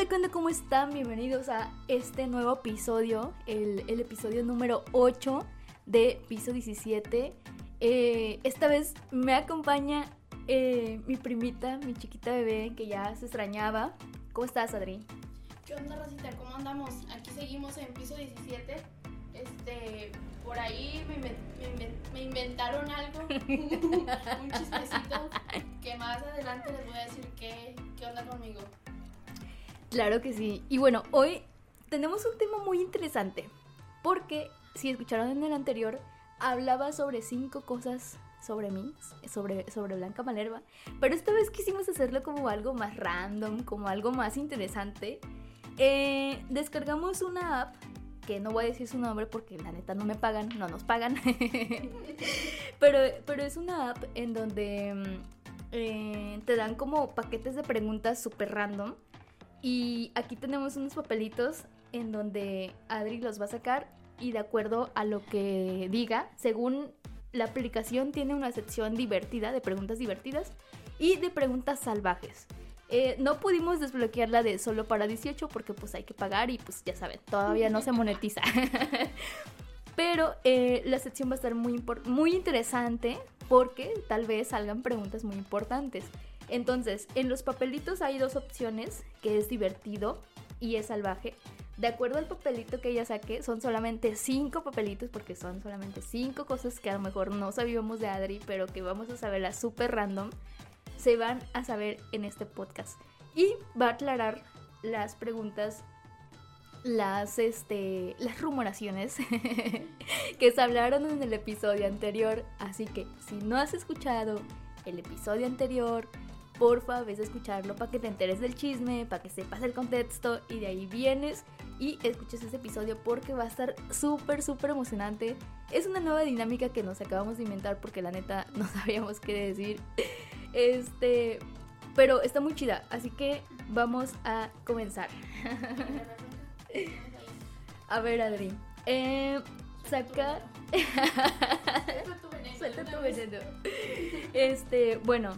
Hola, ¿qué onda? ¿Cómo están? Bienvenidos a este nuevo episodio, el, el episodio número 8 de Piso 17. Eh, esta vez me acompaña eh, mi primita, mi chiquita bebé, que ya se extrañaba. ¿Cómo estás, Adri? ¿Qué onda, Rosita? ¿Cómo andamos? Aquí seguimos en piso 17. Este, por ahí me, me me inventaron algo, un chistecito, que más adelante les voy a decir qué, qué onda conmigo. Claro que sí. Y bueno, hoy tenemos un tema muy interesante. Porque si escucharon en el anterior, hablaba sobre cinco cosas sobre mí, sobre, sobre Blanca Malerva. Pero esta vez quisimos hacerlo como algo más random, como algo más interesante. Eh, descargamos una app que no voy a decir su nombre porque la neta no me pagan, no nos pagan. pero, pero es una app en donde mm, eh, te dan como paquetes de preguntas súper random. Y aquí tenemos unos papelitos en donde Adri los va a sacar y de acuerdo a lo que diga, según la aplicación tiene una sección divertida de preguntas divertidas y de preguntas salvajes. Eh, no pudimos desbloquear la de solo para 18 porque pues hay que pagar y pues ya saben, todavía no se monetiza. Pero eh, la sección va a estar muy, muy interesante porque tal vez salgan preguntas muy importantes. Entonces, en los papelitos hay dos opciones, que es divertido y es salvaje. De acuerdo al papelito que ella saque, son solamente cinco papelitos, porque son solamente cinco cosas que a lo mejor no sabíamos de Adri, pero que vamos a saberlas súper random. Se van a saber en este podcast. Y va a aclarar las preguntas, las, este, las rumoraciones que se hablaron en el episodio anterior. Así que si no has escuchado el episodio anterior, porfa, ves a escucharlo para que te enteres del chisme, para que sepas el contexto y de ahí vienes y escuches ese episodio porque va a estar súper, súper emocionante. Es una nueva dinámica que nos acabamos de inventar porque la neta no sabíamos qué decir. Este, pero está muy chida, así que vamos a comenzar. A ver, Adri. Eh, saca. Suelta tu veneno. Este, bueno,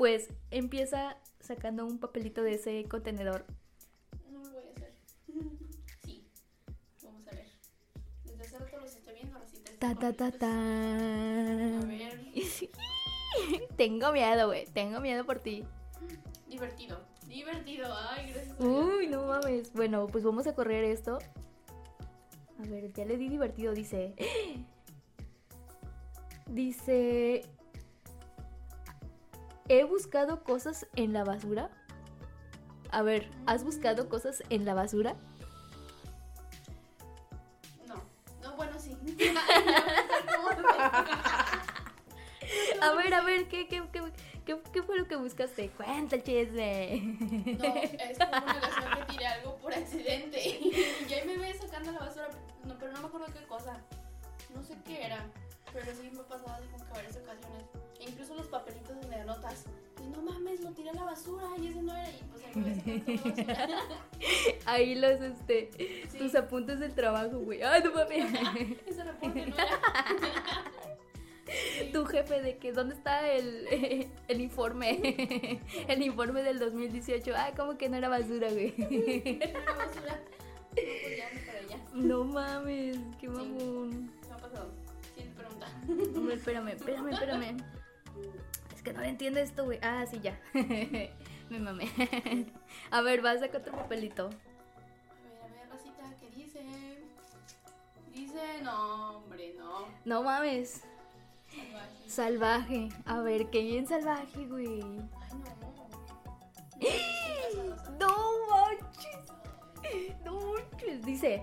pues empieza sacando un papelito de ese contenedor. No lo voy a hacer. Sí, vamos a ver. Desde hace rato los estoy viendo. Ta ta ta ta. A ver, Tengo miedo, güey. Tengo miedo por ti. divertido. Divertido. Ay, gracias. a. Uy, no mames. Bueno, pues vamos a correr esto. A ver, ya le di divertido, dice. Dice. He buscado cosas en la basura. A ver, ¿has buscado cosas en la basura? No, no, bueno, sí. A ver, a ver, ¿qué, qué, qué, qué, qué fue lo que buscaste? Cuenta el chisme. No, es como una ocasión que tiré algo por accidente. Y ya me ve sacando la basura, no, pero no me acuerdo qué cosa. No sé qué era. Pero sí me ha pasado como que varias ocasiones. E incluso los papelitos de notas. Y no mames, lo tiré a la basura y ese no era. Y pues ahí me. Ahí los, este, Sí. tus apuntes del trabajo, güey. Ay, no mames. Ese reporte no era. Sí. tu jefe de que dónde está el, el informe el informe del 2018 ay como que no era basura güey Era la basura. No, pues ya, no para allá. no mames qué mamón Se me ha pasado. Hombre, espérame espérame espérame es que no le entiendo esto güey ah sí ya me mamé a ver vas a sacar otro papelito A ver, a ver, Rosita, ¿qué dice? Dice, no, hombre, no. no mames Salvaje. salvaje a ver qué bien salvaje güey Ay, no. No manches. No manches. Dice,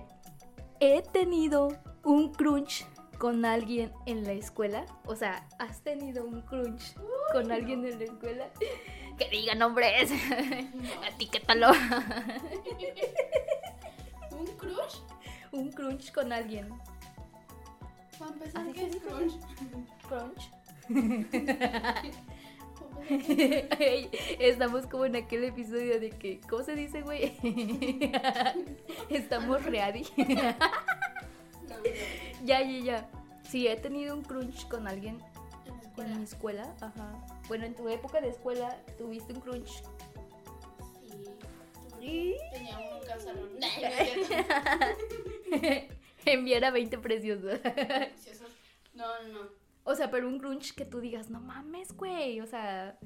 he tenido un crunch con alguien en la escuela. O sea, ¿has tenido un crunch con alguien en la escuela? Que diga nombres. Etiquétalo. ¿Un crush? un crunch con alguien. Para empezar, ¿qué es crunch? Crunch. Estamos como en aquel episodio de que, ¿cómo se dice, güey? Estamos ready. no, no. Ya, ya, ya. Sí, he tenido un crunch con alguien En mi escuela. Ajá. Bueno, en tu época de escuela tuviste un crunch. Sí. Tenía uno en casa, no. Enviar a 20 preciosos. Preciosos. No, no, no. O sea, pero un grunge que tú digas, no mames, güey. O sea,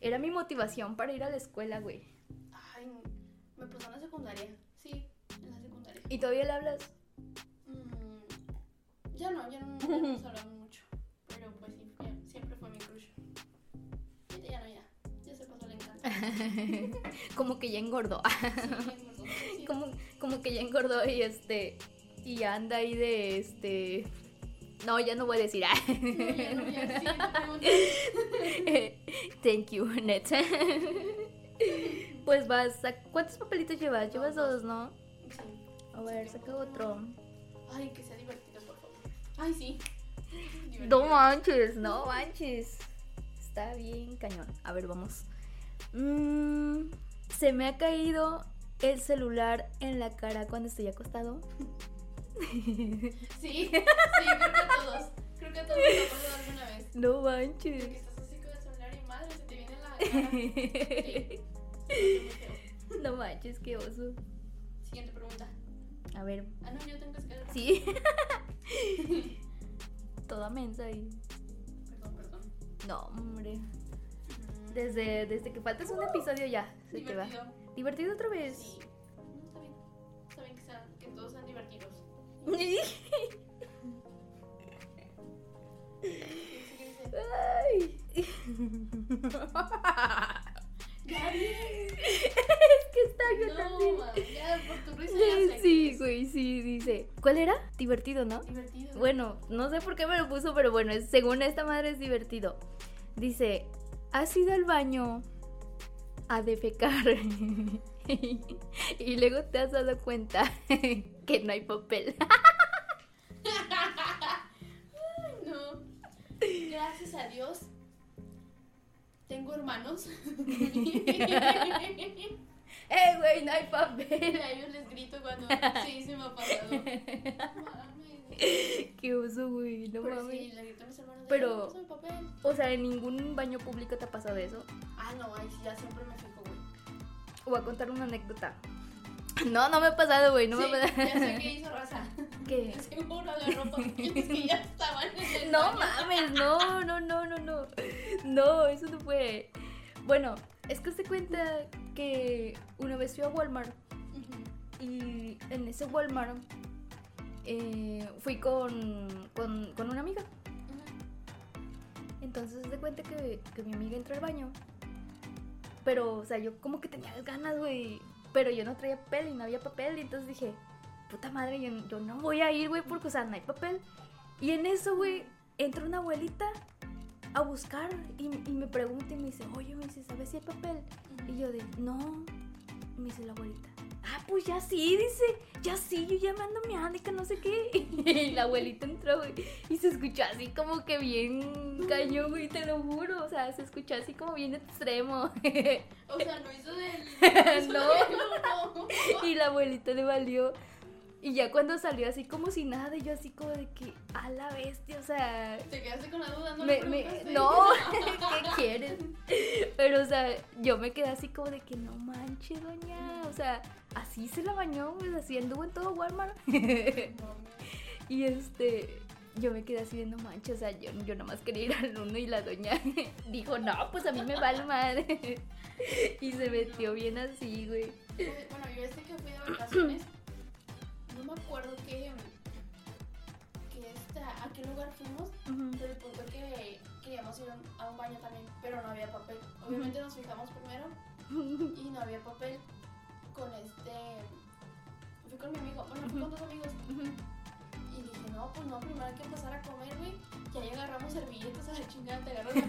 era mi motivación para ir a la escuela, güey. Ay, me pasó en la secundaria. Sí, en la secundaria. ¿Y todavía le hablas? No, nos hablamos mucho. Pero pues sí, siempre fue mi crush. Ahorita ya no, ya. Ya se pasó el encanto. como que ya engordó. Sí, engordó. Sí. como, como que ya engordó y este. Y ya anda ahí de este. No, ya no voy a decir. ah. No, ya no, ya sí, te pregunto. Thank you, net. pues vas. a- ¿Cuántos papelitos llevas? Llevas dos, ¿no? Sí. A ver, saca otro. Ay, que sea divertido. Ay, sí. No manches, no manches. Está bien cañón. A ver, vamos. Mm, se me ha caído el celular en la cara cuando estoy acostado. Sí, sí, creo que a todos. Creo que a todos nos ha pasado alguna vez. No manches. que estás así con el celular y madre, se te viene en la cara. Sí. No manches, qué oso. Siguiente pregunta. A ver, Ah, no, yo tengo que escalar. sí. Toda mensa y. Perdón, perdón. No, hombre. Desde, desde que faltas un episodio ya se te va. Divertido. ¿Divertido otra vez? Sí. Está bien. Está bien que, sean, que todos sean divertidos. Ay. Ya, es que está yo No, también. ya, por tu risa ya. Sí, güey, sí, dice. ¿Cuál era? Divertido, ¿no? Divertido. Bueno, no sé por qué me lo puso, pero bueno, según esta madre es divertido. Dice, ¿has ido al baño a defecar? y luego te has dado cuenta que no hay papel. No. Gracias a Dios. Tengo hermanos. ¡Eh, güey, no hay papel! a ellos les grito cuando sí se me ha pasado. Mames. ¡Qué oso, güey! No Pero mames. sí, le grito a mis hermanos. Pero- "Ay, pásame papel. O sea, ¿en ningún baño público te ha pasado eso? Ah, no, ay, sí, ya siempre me fijo, güey. Voy a contar una anécdota. No, no me ha pasado, güey, no sí, me ha pasado. ya sé qué hizo raza. Que ya estaban en el No mames, no, no, no, no, no. No, eso no fue. Bueno, es que se cuenta que una vez fui a Walmart y en ese Walmart eh, fui con, con, con una amiga. Entonces se cuenta que, que mi amiga entró al baño. Pero, o sea, yo como que tenía ganas, güey. Pero yo no traía papel y no había papel. Y entonces dije, puta madre, yo, yo no voy a ir, güey, porque, o sea, no hay papel. Y en eso, güey, entra una abuelita a buscar y, y me pregunta y me dice, oye, me dice, ¿sabes si hay papel? Y yo de, no. Y me dice la abuelita, ah, pues ya sí, dice, ya sí, yo ya me ando meando y que no sé qué. Y la abuelita entró, güey, y se escuchó así como que bien cañón, güey, te lo juro. O sea, se escuchó así como bien extremo. O sea, no hizo del. No. no. y la abuelita le valió. Y ya cuando salió así como si nada, y yo así como de que, a la bestia, o sea, Te quedaste con la duda, no Me- me- no, ¿qué quieres? Pero, o sea, yo me quedé así como de que no manches, doña. O sea, así se la bañó, pues así anduvo en todo Walmart. y este, yo me quedé así de no manches, o sea, yo, yo nomás quería ir al uno y la doña dijo, no, pues a mí me vale madre. y se metió bien así, güey. Bueno, yo este que fui de vacaciones, no me acuerdo qué, que esta, a qué lugar fuimos, pero el punto que queríamos ir a un- a un baño también, pero no había papel. Obviamente nos fijamos primero y no había papel con este... Fui con mi amigo, bueno, fui con dos amigos y dije, no, pues no, primero hay que empezar a comer, güey. Y ahí agarramos servilletas a la chingada, te agarras la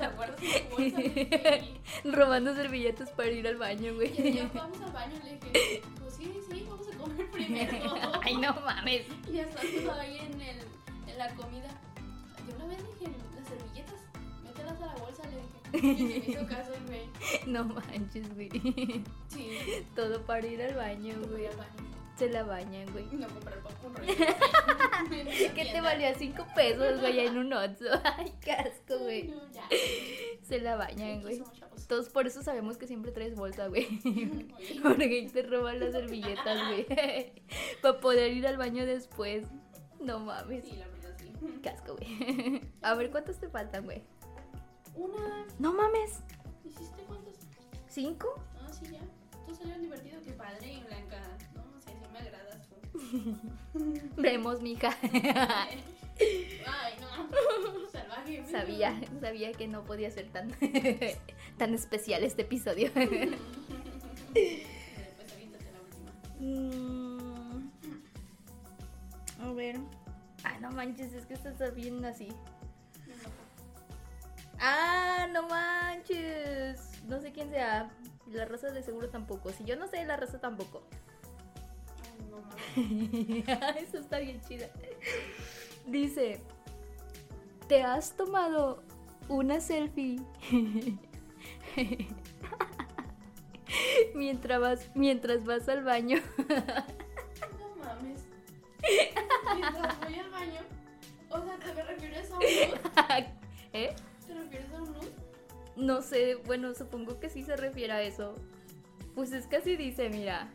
y aguardas en tu bolsa, güey, y- Robando servilletas para ir al baño, Y güey. ya vamos al baño y le dije, pues sí, sí, vamos a comer primero. Ay, no mames. Y ya estando ahí en, el, en la comida, de una vez dije, las servilletas, mételas a la bolsa, le dije. Y me hizo caso, güey. No manches, güey. Sí, Todo para ir al baño, me fui güey. al baño. Se la bañan, güey. No comprar esa ¿Qué te valía 5 pesos, güey, en un Oxxo? Ay, qué asco, güey. No. Se la bañan, güey. Todos por eso sabemos que siempre traes bolsa, güey. Porque te roban las servilletas, güey. Para poder ir al baño después. No mames. Sí, la verdad sí. Qué asco, güey. A ver, ¿cuántos te faltan, güey? Una. No mames. ¿Hiciste cuántos? ¿Cinco? Ah, sí, ya. Tú salieron divertido, qué padre, Blanca. Vemos, mija. Ay, no. Salvaje. Sabía, sabía que no podía ser tan, tan especial este episodio. Aviéntate la última. Mm, A ver. Ah, no manches, es que estás bien así. Ah, no manches. No sé quién sea. La raza de seguro tampoco. Si yo no sé, la raza tampoco. Eso está bien chida. Dice, ¿te has tomado una selfie mientras vas, mientras vas al baño? No mames. Mientras voy al baño. O sea, ¿te me refieres a un nude? ¿Eh? ¿Te refieres a un nude? No sé, bueno, supongo que sí se refiere a eso. Pues es que así dice, mira.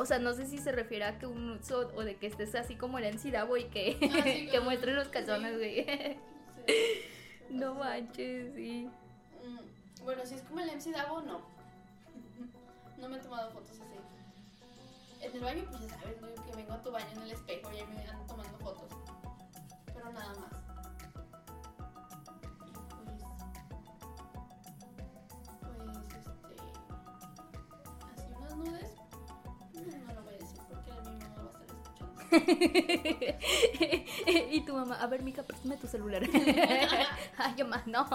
O sea, no sé si se refiere a que un nudo o de que estés así como el encidabo y que, Ah, sí, que muestres los calzones, güey. Sí. No manches, sí. Mm, Bueno, si es como el MC Davo, no. No me he tomado fotos así. En el baño, pues ya sabes, que vengo a tu baño en el espejo y me ando tomando fotos. Pero nada más. y tu mamá, a ver, mija, préstame tu celular. Ay, yo más, no,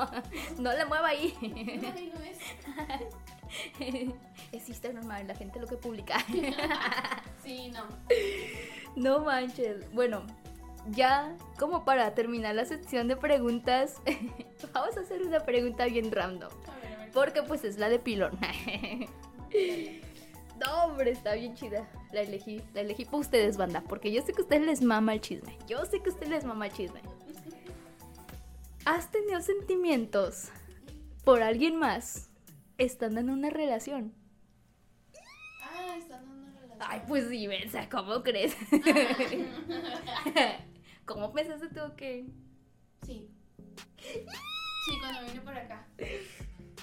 no le mueva ahí. Ay, no es. es Instagram, normal, la gente lo que publica. Sí, no. no manches. Bueno, ya como para terminar la sección de preguntas, vamos a hacer una pregunta bien random. A ver, a ver. Porque pues es la de pilón. No, hombre, está bien chida. La elegí, la elegí para ustedes, banda. Porque yo sé que a ustedes les mama el chisme. Yo sé que a ustedes les mama el chisme. ¿Has tenido sentimientos por alguien más estando en una relación? Ah, están dando una relación. Ay, pues sí, Benza, ¿cómo crees? ¿Cómo pensaste tú que.? Sí. Sí, cuando vine por acá.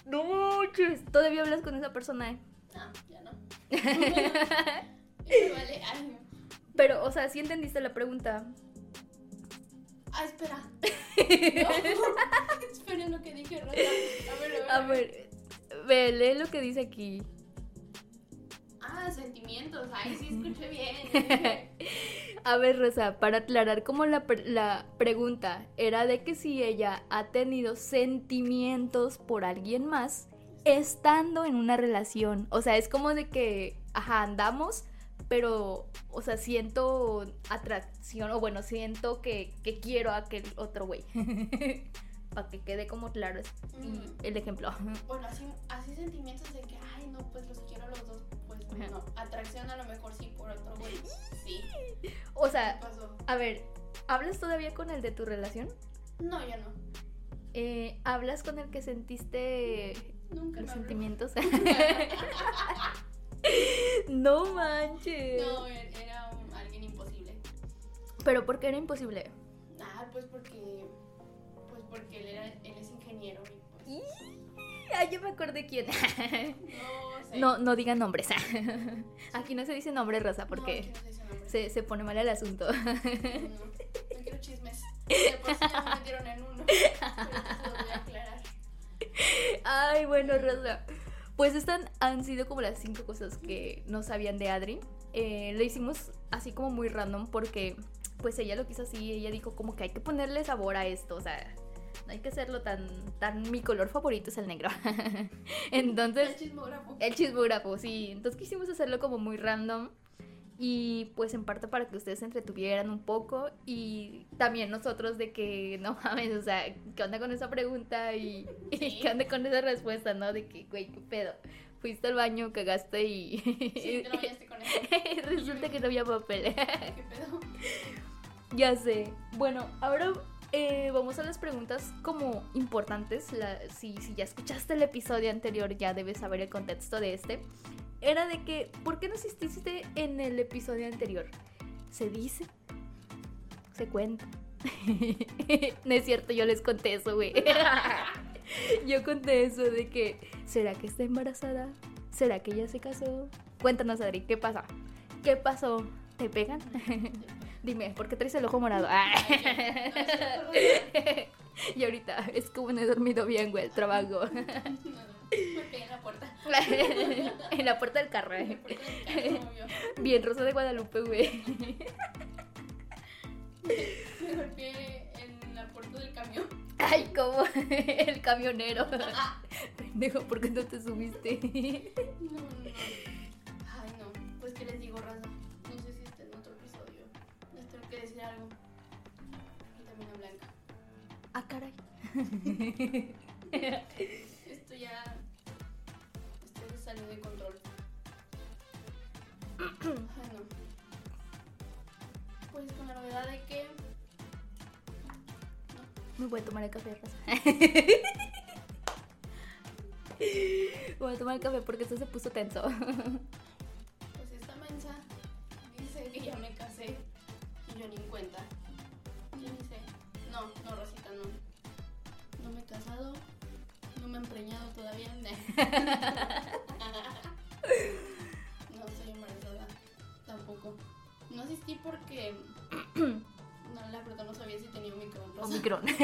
No manches. Todavía hablas con esa persona, ¿eh? No, ya no. Eso vale. Pero, o sea, sí entendiste la pregunta. Ah, espera. No. Espera lo que dije, Rosa. A ver, a ver. A ver, ve, lee lo que dice aquí. Ah, sentimientos. Ay, sí, escuché bien. A ver, Rosa, para aclarar como la, pre- la pregunta era de que si ella ha tenido sentimientos por alguien más estando en una relación. O sea, es como de que, ajá, andamos, pero, o sea, siento atracción, o bueno, siento que, que quiero a aquel otro güey. para que quede como claro Mm. el ejemplo. Bueno, así, así sentimientos de que, ay, no, pues los quiero a los dos. Pues Ajá. no. Atracción a lo mejor sí por otro güey. Sí. O ¿Qué sea, pasó? a ver, ¿hablas todavía con el de tu relación? No, ya no. Eh, ¿Hablas con el que sentiste Nunca los sentimientos? no manches. No, er- era un- alguien imposible. Pero ¿por qué era imposible? Ah, pues porque. Pues porque él, era, él es ingeniero y pues. Ay, yo me acordé quién. No sé. no, no digan nombres. Aquí no se dice nombre, Rosa, No, porque aquí no se dice nombre. se, se pone mal el asunto. No, no quiero chismes. De por sí ya me metieron en uno. Pero eso lo voy a aclarar. Ay, bueno, Rosa. Pues estas han sido como las cinco cosas que no sabían de Adri. Eh, lo hicimos así como muy random porque pues ella lo quiso así, ella dijo como que hay que ponerle sabor a esto, o sea, no hay que hacerlo tan, tan, mi color favorito es el negro. Entonces, El chismógrafo. el chismógrafo, sí. Entonces quisimos hacerlo como muy random. Y pues en parte para que ustedes se entretuvieran un poco. Y también nosotros de que no mames, o sea, ¿qué onda con esa pregunta? Y, y. ¿qué onda con esa respuesta, no? De que, güey, qué pedo. fuiste al baño, cagaste y... Sí, te lo bañaste con eso. Resulta que no había papel. ¿Qué pedo? ya sé. Bueno, ahora eh, vamos a las preguntas como importantes. La- si, si ya escuchaste el episodio anterior, ya debes saber el contexto de este. Era de que, ¿por qué no asististe en el episodio anterior? Se dice, se cuenta. no es cierto, yo les conté eso, güey. yo conté eso de que, ¿será que está embarazada? ¿Será que ella se casó? Cuéntanos, Adri, ¿qué pasa? ¿Qué pasó? ¿Te pegan? Dime, ¿por qué traes el ojo morado? Ya. Y ahorita es como no he dormido bien, güey, el trabajo. En la puerta. en la puerta del carro, eh. puerta del carro. Bien, Rosa de Guadalupe, güey. Me golpeé en la puerta del camión. Ay, como el camionero. Pendejo, ¿por qué no te subiste? No, no. Ay, no. Pues, ¿qué les digo, raza? No sé si está en otro episodio. Les tengo que decir algo. Y también a Blanca. ah, caray. Salió de control. Ay, no. Pues con la novedad de que. Me voy a tomar el café, Rosa. Voy a tomar el café porque esto se puso tenso. Omicron.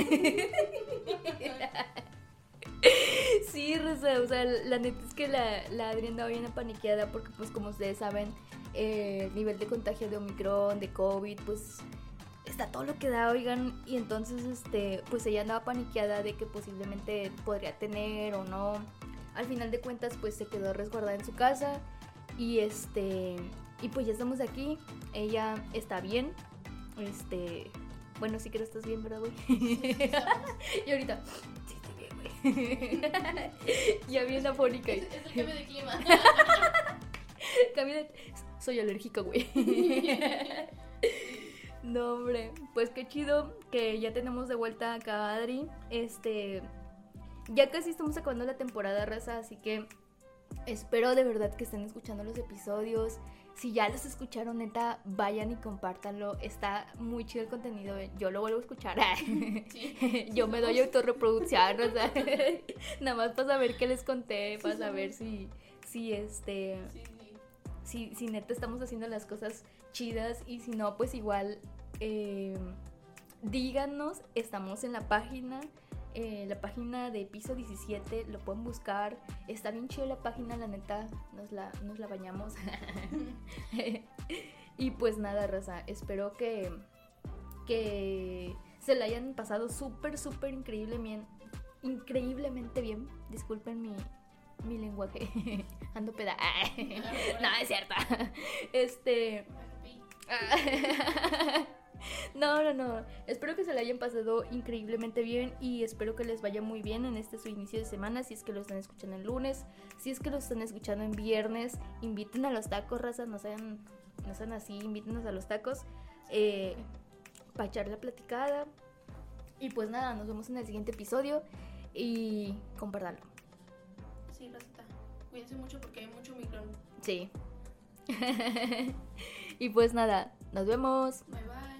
Sí, Rosa, o sea, la neta es que la, la Adri andaba bien apaniqueada porque pues como ustedes saben, eh, el nivel de contagio de Omicron, de COVID, pues está todo lo que da, oigan, y entonces este, pues ella andaba paniqueada de que posiblemente podría tener o no. Al final de cuentas, pues se quedó resguardada en su casa y este, y pues ya estamos aquí. Ella está bien. Este, bueno, sí que no estás bien, ¿verdad, güey? y ahorita, sí estoy bien, güey. ya bien afónica. Es, es el cambio de clima. Cambio de- Soy alérgica, güey. no, hombre. Pues qué chido que ya tenemos de vuelta acá a Adri. Este. Ya casi estamos acabando la temporada, raza, así que espero de verdad que estén escuchando los episodios. Si ya los escucharon, neta, vayan y compártanlo. Está muy chido el contenido. Yo lo vuelvo a escuchar. Sí. Yo me doy autorreproducción, o sea, nada más para saber qué les conté, para Sí, saber si, si este, si, si neta estamos haciendo las cosas chidas y si no, pues igual eh, díganos, estamos en la página, eh, la página de piso 17, lo pueden buscar, está bien chida la página, la neta, nos la, nos la bañamos. y pues nada, Rosa, espero que, que se la hayan pasado súper, súper increíble bien, increíblemente bien. Disculpen mi, mi lenguaje, ando peda. no, es cierto. Este... No, no, no. Espero que se la hayan pasado increíblemente bien y espero que les vaya muy bien en este su inicio de semana. Si es que lo están escuchando el lunes, si es que lo están escuchando en viernes, inviten a los tacos, raza. No sean, no sean así, invítenos a los tacos eh, para echar la platicada. Y pues nada, nos vemos en el siguiente episodio y compártanlo. Sí, Rosita. Cuídense mucho porque hay mucho micrón. Sí. y pues nada, nos vemos. Bye bye.